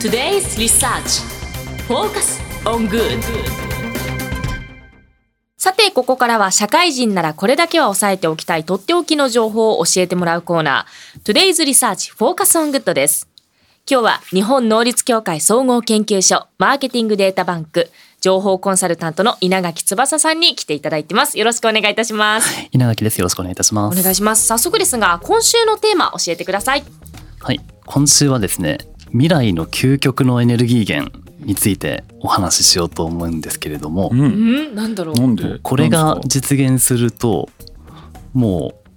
Today's Research Focus on Good さて、ここからは社会人ならこれだけは押さえておきたいとっておきの情報を教えてもらうコーナー Today's Research Focus on Good です。今日は日本能率協会総合研究所マーケティングデータバンク情報コンサルタントの稲垣翼さんに来ていただいてます。よろしくお願いいたします。稲垣です。よろしくお願いいたします。お願いします。早速ですが、今週のテーマ教えてください。はい、今週はですね、未来の究極のエネルギー源についてお話ししようと思うんですけれども、う。うん？ん、なんだろう。なんで？これが実現するともう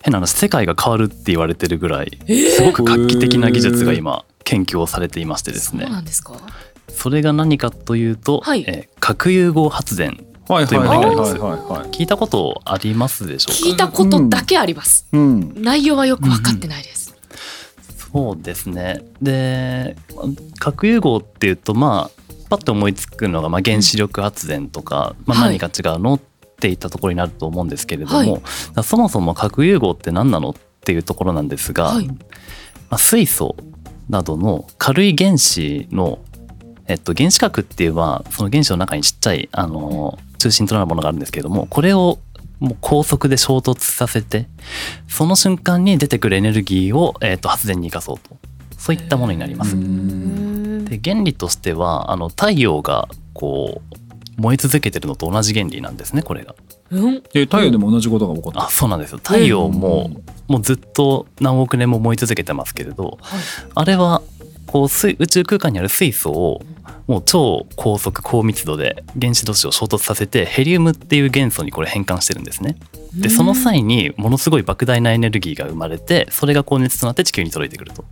変な話世界が変わるって言われてるぐらいすごく画期的な技術が今研究をされていましてですそうねなんですか？それが何かというと、はいえー核融合発電。聞いたことありますでしょうか？聞いたことだけあります。うん。内容はよく分かってないです。そうですね。で核融合っていうとまあパッと思いつくのが、まあ、原子力発電とか、まあ、はい。何が違うのっていったところになると思うんですけれども、はい。そもそも核融合って何なのっていうところなんですが、はい。まあ、水素などの軽い原子の、えっと、原子核っていうのはその原子の中にちっちゃいあの中心となるものがあるんですけれどもこれをもう高速で衝突させてその瞬間に出てくるエネルギーを、えっと、発電に生かそうとそういったものになります。うんで原理としてはあの太陽がこう燃え続けてるのと同じ原理なんですねこれが。うん。え太陽でも同じことが起こった。あそうなんですよ太陽も、もうずっと何億年も燃え続けてますけれどはい。あれはこう水宇宙空間にある水素をもう超高速高密度で原子同士を衝突させてヘリウムっていう元素にこれ変換してるんですね。でその際にものすごい莫大なエネルギーが生まれてそれが高熱となって地球に届いてくると。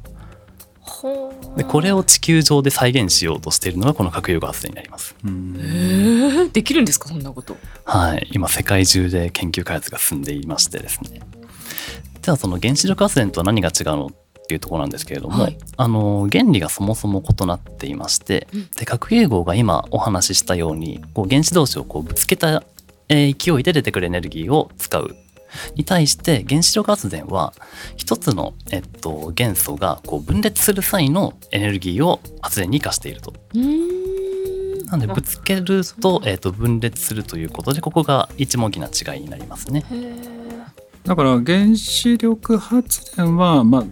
でこれを地球上で再現しようとしているのがこの核融合発電になります。うんえー、できるんですかそんなこと。はい、今世界中で研究開発が進んでいましてですねではその原子力発電とは何が違うのっていうところなんですけれども、はいあの原理がそもそも異なっていまして、うんで核融合が今お話ししたようにこう原子同士をこうぶつけたえー勢いで出てくるエネルギーを使うに対して原子力発電は一つの、えっと、元素がこう分裂する際のエネルギーを発電に生かしていると。うん。なんでぶつけると,、えー、と分裂するということでここが一目な違いになりますね。だから原子力発電はまあ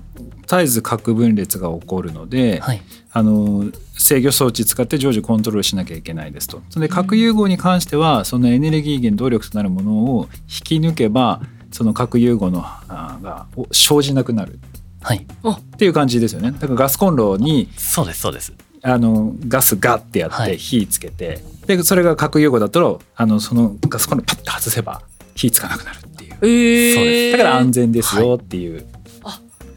絶えず核分裂が起こるので、はい、あの制御装置使って常時コントロールしなきゃいけないですと。それで核融合に関してはそのエネルギー源動力となるものを引き抜けばその核融合のあがお生じなくなるはい、っていう感じですよね。だからガスコンロにそうですそうです。あのガスガッてやってはい火つけて、でそれが核融合だとあのそのガスコンロパッと外せば火つかなくなるっていう。えー、そうでだから安全ですよっていう、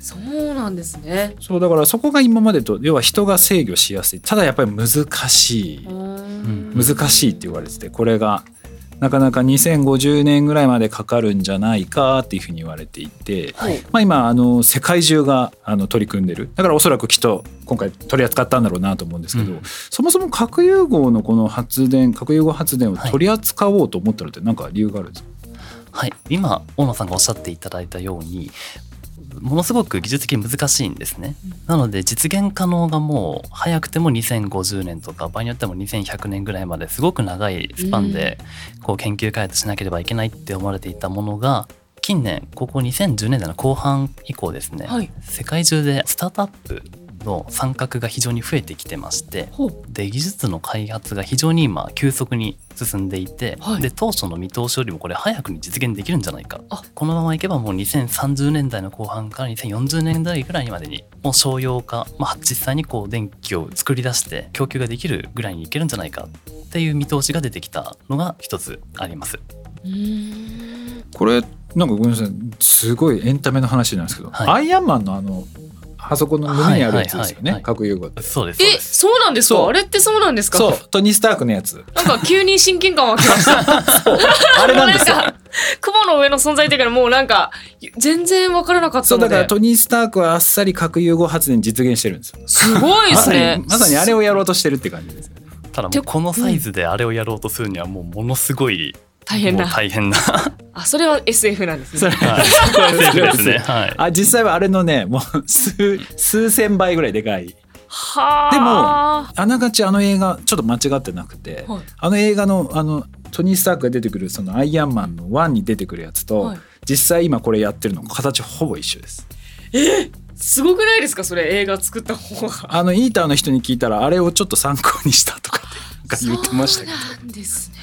そうなんですね。そうだからそこが今までと要は人が制御しやすい。ただやっぱり難しい。うん。難しいって言われててこれがなかなか2050年ぐらいまでかかるんじゃないかっていうふうに言われていて、はい。まあ、今あの世界中があの取り組んでる。だからおそらくきっと今回取り扱ったんだろうなと思うんですけど、うん。そもそも核融合のこの発電核融合発電を取り扱おうと思ったのって何か理由があるんですか、はい、今大野さんがおっしゃっていただいたようにものすごく技術的に難しいんですね。なので実現可能がもう早くても2050年とか場合によっても2100年ぐらいまですごく長いスパンでこう研究開発しなければいけないって思われていたものが近年ここ2010年代の後半以降ですね、はい。世界中でスタートアップの参画が非常に増えてきてましてで技術の開発が非常に今急速に進んでいて、はい。で当初の見通しよりもこれ早くに実現できるんじゃないか。あ。このままいけばもう2030年代の後半から2040年代ぐらいまでにもう商用化、まあ、実際にこう電気を作り出して供給ができるぐらいにいけるんじゃないかっていう見通しが出てきたのが一つあります。これなんかごめんなさい。すごいエンタメの話なんですけど、はい。アイアンマンのあのあそこの胸にあるやつですよね。核融合って。そうですえそうなんですか？あれってそうなんですか？そう。トニー・スタークのやつ。なんか急に親近感湧きました。あれなんですか雲の上の存在だからもうなんか全然わからなかったそうだからトニー・スタークはあっさり核融合発電実現してるんですよ。すごいでますさねにまさにあれをやろうとしてるって感じですよね。ただもうこのサイズであれをやろうとするにはもうものすごい大変な。大変な。あそれは SF なんですね。それはい。それですね。はい。あ実際はあれのねもう数数千倍ぐらいでかい。はあ。でもあながちあの映画ちょっと間違ってなくて、はい。あの映画のあのトニー・スタークが出てくるそのアイアンマンの1に出てくるやつと、はい。実際今これやってるの形ほぼ一緒です。えすごくないですか？それ映画作った方が。あのイーターの人に聞いたらあれをちょっと参考にしたとかって言ってましたけど。そうなんですね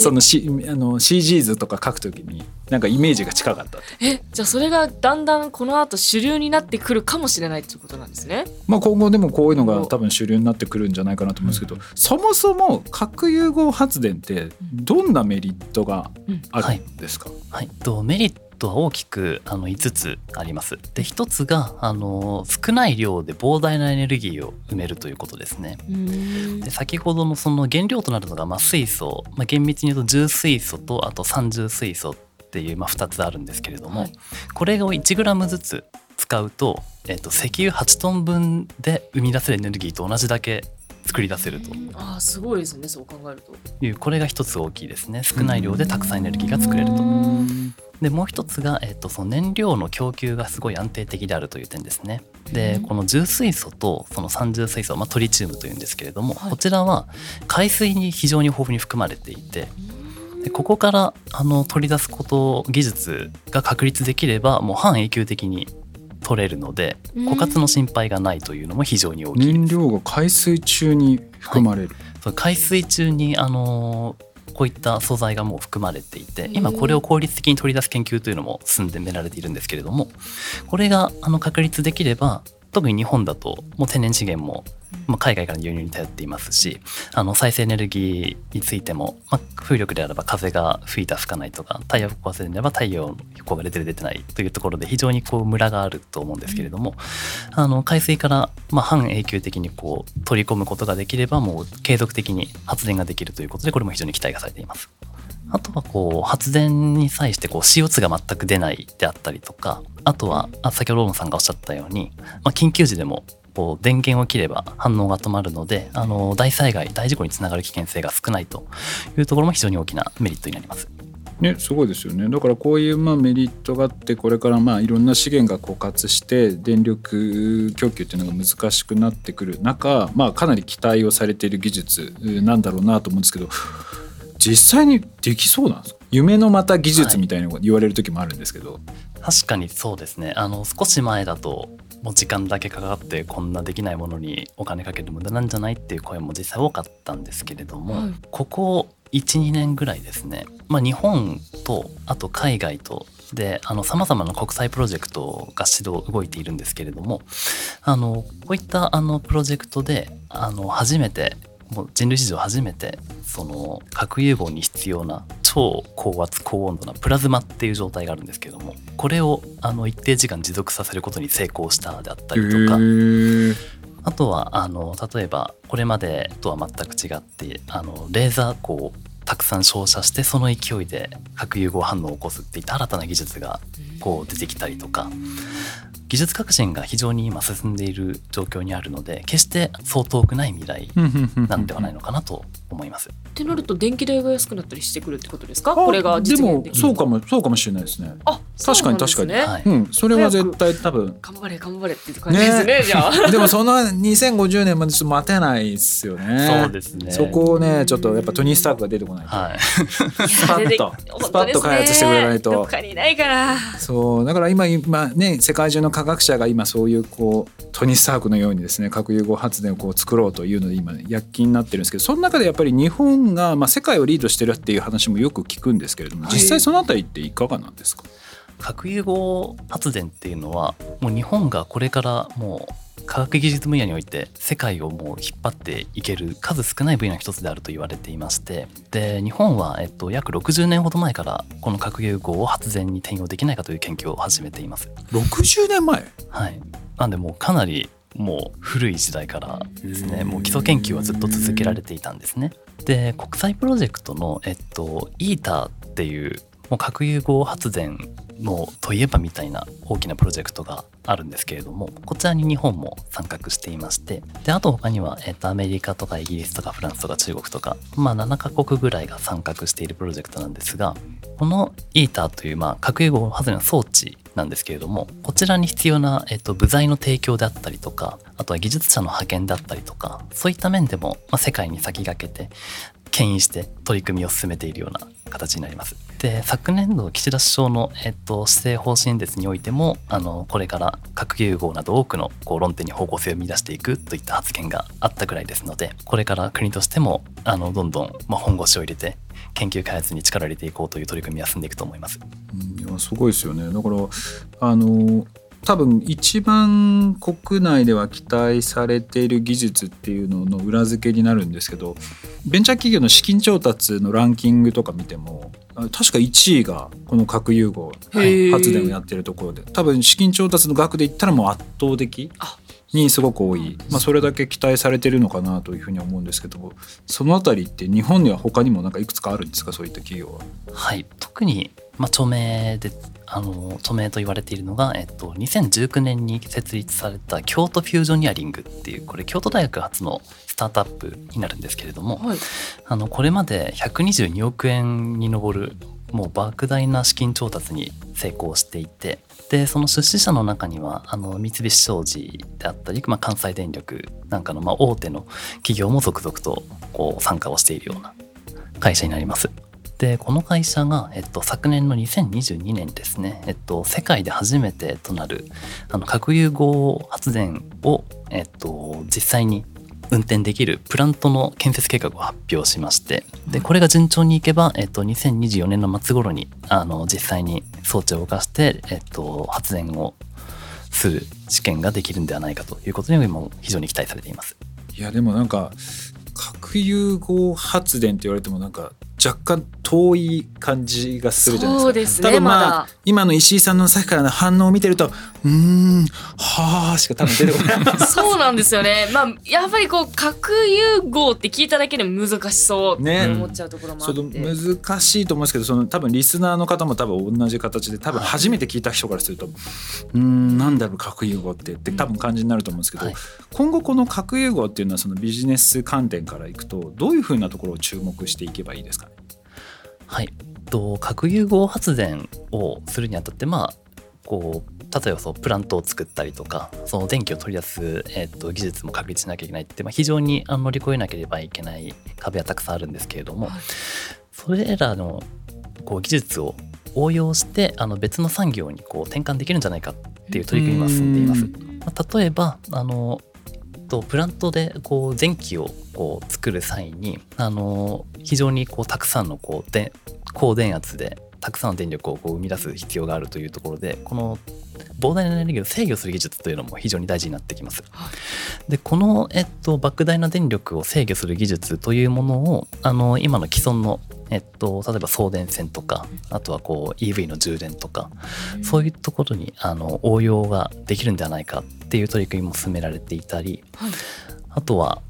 その,、C、あの CG 図とか書くときになんかイメージが近かったえじゃあそれがだんだんこの後主流になってくるかもしれないっていうことなんですね。まあ今後でもこういうのが多分主流になってくるんじゃないかなと思うんですけど、そもそも核融合発電ってどんなメリットがあるんですか、はい、とメリットは大きくあの5つあります。で1つがあの少ない量で膨大なエネルギーを埋めるということですね。うん。で先ほどのその原料となるのが、まあ、水素、まあ、厳密に言うと重水素とあと三重水素っていう、まあ、2つあるんですけれども、はい。これを 1g ずつ使うと、えっと石油8トン分で生み出せるエネルギーと同じだけ作り出せると。ああすごいですねそう考えると。いうこれが一つ大きいですね。少ない量でたくさんエネルギーが作れると。でもう一つが、えっと、その燃料の供給がすごい安定的であるという点ですね。でこの重水素とその三重水素、まあ、トリチウムというんですけれども、はい。こちらは海水に非常に豊富に含まれていてでここからあの取り出すこと技術が確立できればもう半永久的に取れるのでうん。枯渇の心配がないというのも非常に大きい。燃料が海水中に含まれる、そう海水中にあのこういった素材がもう含まれていて今これを効率的に取り出す研究というのも進んでめられているんですけれどもこれがあの確立できれば特に日本だともう天然資源も、まあ、海外からの輸入に頼っていますしあの再生エネルギーについても、まあ、風力であれば風が吹いた吹かないとか太陽光発電であれば太陽の光が出てる出てないというところで非常にこうムラがあると思うんですけれども、あの海水からまあ半永久的にこう取り込むことができればもう継続的に発電ができるということでこれも非常に期待がされています。あとはこう発電に際してこう CO2 が全く出ないであったりとかあとは先ほどローンさんがおっしゃったように、まあ、緊急時でもこう電源を切れば反応が止まるのであの大災害大事故につながる危険性が少ないというところも非常に大きなメリットになります。ね、すごいですよね。だからこういうまあメリットがあってこれからまあいろんな資源が枯渇して電力供給っていうのが難しくなってくる中、まあ、かなり期待をされている技術なんだろうなと思うんですけど実際にできそうなんですか？夢のまた技術みたいなのが言われる時もあるんですけど、確かにそうですね。あの少し前だともう時間だけかかってこんなできないものにお金かける無駄なんじゃないっていう声も実際多かったんですけれども、はい。ここ12年ぐらいですね、まあ、日本とあと海外とでさまざまな国際プロジェクトが指導動いているんですけれどもあのこういったあのプロジェクトであの初めてもう人類史上初めてその核融合に必要な超高圧高温度なプラズマっていう状態があるんですけどもこれをあの一定時間持続させることに成功したであったりとかあとはあの例えばこれまでとは全く違ってあのレーザー光をたくさん照射してその勢いで核融合反応を起こすっていった新たな技術がこう出てきたりとか技術革新が非常に今進んでいる状況にあるので決してそう遠くない未来なんではないのかなと思います。ってなると電気代が安くなったりしてくるってことですか？あこれが実現できるでもそうかもそうかもしれないですね。あ確かに確かに。ねはい。うん、それは絶対多分。頑張れ頑張れって感じですねね。じゃあ。でもその2050年までちょっと待てないですよね。そうですね。そこをねちょっとやっぱトニー・スタークが出てこないと。はい、スパッとスパッと開発してくれないと。どっかにいないから。そうだから今今ね世界中の科学者が今そういうこうトニー・スタークのようにですね核融合発電をこう作ろうというので今躍起になってるんですけどその中でやっぱり日本が、まあ、世界をリードしてるっていう話もよく聞くんですけれどもはい。実際そのあたりっていかがなんですか、核融合発電っていうのはもう日本がこれからもう科学技術分野において世界をもう引っ張っていける数少ない分野の一つであると言われていましてで日本は、えっと、約60年ほど前からこの核融合を発電に転用できないかという研究を始めています。60年前？はい、なんでもうかなりもう古い時代からですねもう基礎研究はずっと続けられていたんですね。で国際プロジェクトの、えっと、イーターっていうもう核融合発電のといえばみたいな大きなプロジェクトがあるんですけれどもこちらに日本も参画していましてであと他には、えっと、アメリカとかイギリスとかフランスとか中国とか、まあ、7カ国ぐらいが参画しているプロジェクトなんですがこのイーターという、まあ、核融合発電の装置なんですけれどもこちらに必要な、えっと、部材の提供であったりとかあとは技術者の派遣だったりとかそういった面でも、まあ、世界に先駆けて牽引して取り組みを進めているような形になります。で昨年度岸田首相の、えっと、施政方針演説においてもあのこれから核融合など多くのこう論点に方向性を見出していくといった発言があったぐらいですのでこれから国としてもあのどんどん、ま、本腰を入れて研究開発に力を入れていこうという取り組みは進んでいくと思います。いやすごいですよねだからあの多分一番国内では期待されている技術っていうのの裏付けになるんですけどベンチャー企業の資金調達のランキングとか見ても確か1位がこの核融合発電をやってるところで。多分資金調達の額で言ったらもう圧倒的にすごく多い、まあ、それだけ期待されてるのかなというふうに思うんですけどそのあたりって日本には他にもなんかいくつかあるんですか？そういった企業は。はい。特にまあ、著名であの著名と言われているのが、えっと、2019年に設立された京都フュージョニアリングっていうこれ京都大学初のスタートアップになるんですけれども、はい、あのこれまで122億円に上るもう莫大な資金調達に成功していてでその出資者の中にはあの三菱商事であったり、まあ、関西電力なんかのまあ大手の企業も続々とこう参加をしているような会社になります。でこの会社が、えっと、昨年の2022年ですね、えっと、世界で初めてとなるあの核融合発電を、えっと、実際に運転できるプラントの建設計画を発表しましてでこれが順調にいけば、えっと、2024年の末頃にあの実際に装置を動かして、えっと、発電をする試験ができるんではないかということにも非常に期待されています。いやでもなんか核融合発電って言われてもなんか若干遠い感じがするじゃないですか。そうですね、多分まあ、ま、今の石井さんのさっきからの反応を見てるとうんはあしか多分出てこない。そうなんですよね。まあやっぱりこう核融合って聞いただけで難しそうって思っちゃうところもあって、ね、難しいと思うんですけどその多分リスナーの方も多分同じ形で多分初めて聞いた人からすると、はい、うんなんだろう核融合って。って多分感じになると思うんですけど、はい、今後この核融合っていうのはそのビジネス観点からいくとどういうふうなところを注目していけばいいですか？ねはい。と核融合発電をするにあたってまあこう例えばそうプラントを作ったりとかその電気を取り出す、えー、と技術も確立しなきゃいけないって、まあ、非常に乗り越えなければいけない壁はたくさんあるんですけれども、はい、それらのこう技術を応用してあの別の産業にこう転換できるんじゃないかっていう取り組みも進んでいます。まあ、例えばあのとプラントでこう電気をこう作る際にあの非常にこうたくさんのこうで高電圧でたくさんの電力をこう生み出す必要があるというところでこの膨大なエネルギーを制御する技術というのも非常に大事になってきます。でこの、えっと、莫大な電力を制御する技術というものをあの今の既存の、えっと、例えば送電線とかあとはこう EV の充電とかそういうところにあの応用ができるんではないかっていう取り組みも進められていたり、はい、あとは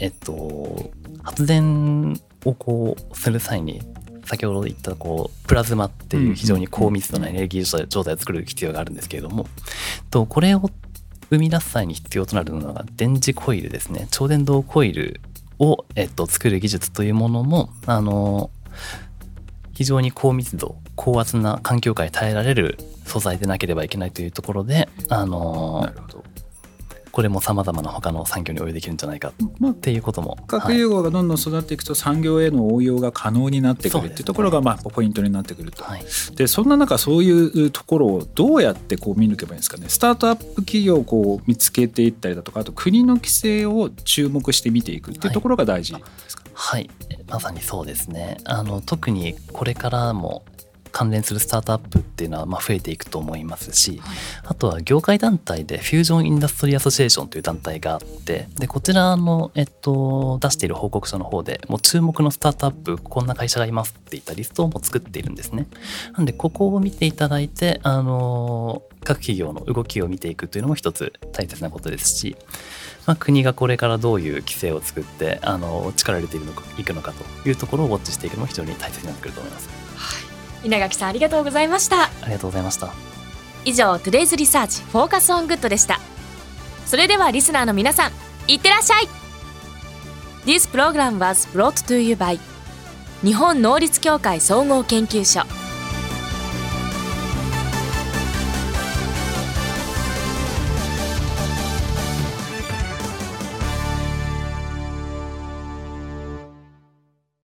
えっと発電をこうする際に先ほど言ったこうプラズマっていう非常に高密度なエネルギー状態を作る必要があるんですけれども、とこれを生み出す際に必要となるのが電磁コイルですね。超電導コイルを、えっと、作る技術というものもあの非常に高密度高圧な環境下に耐えられる素材でなければいけないというところであのこれもさまざまな他の産業に応用できるんじゃないかっていうことも、核融合がどんどん育っていくと産業への応用が可能になってくるっていうところがまあポイントになってくると。はい、でそんな中そういうところをどうやってこう見抜けばいいんですかね。スタートアップ企業をこう見つけていったりだとかあと国の規制を注目して見ていくっていうところが大事ですか、はい、はい、まさにそうですね。あの特にこれからも関連するスタートアップっていうのはま増えていくと思いますし、はい、あとは業界団体でフュージョン・インダストリー・アソシエーションという団体があってでこちらの、えっと、出している報告書の方でもう注目のスタートアップこんな会社がいますっていったリストをも作っているんですね。なんでここを見ていただいてあの各企業の動きを見ていくというのも一つ大切なことですし、まあ、国がこれからどういう規制を作ってあの力を入れていくのかいくのかというところをウォッチしていくのも非常に大切になってくると思います。はい稲垣さんありがとうございました。ありがとうございました。以上 Today's Research Focus on Good でした。それではリスナーの皆さんいってらっしゃい。This program was brought to you by 日本能率協会総合研究所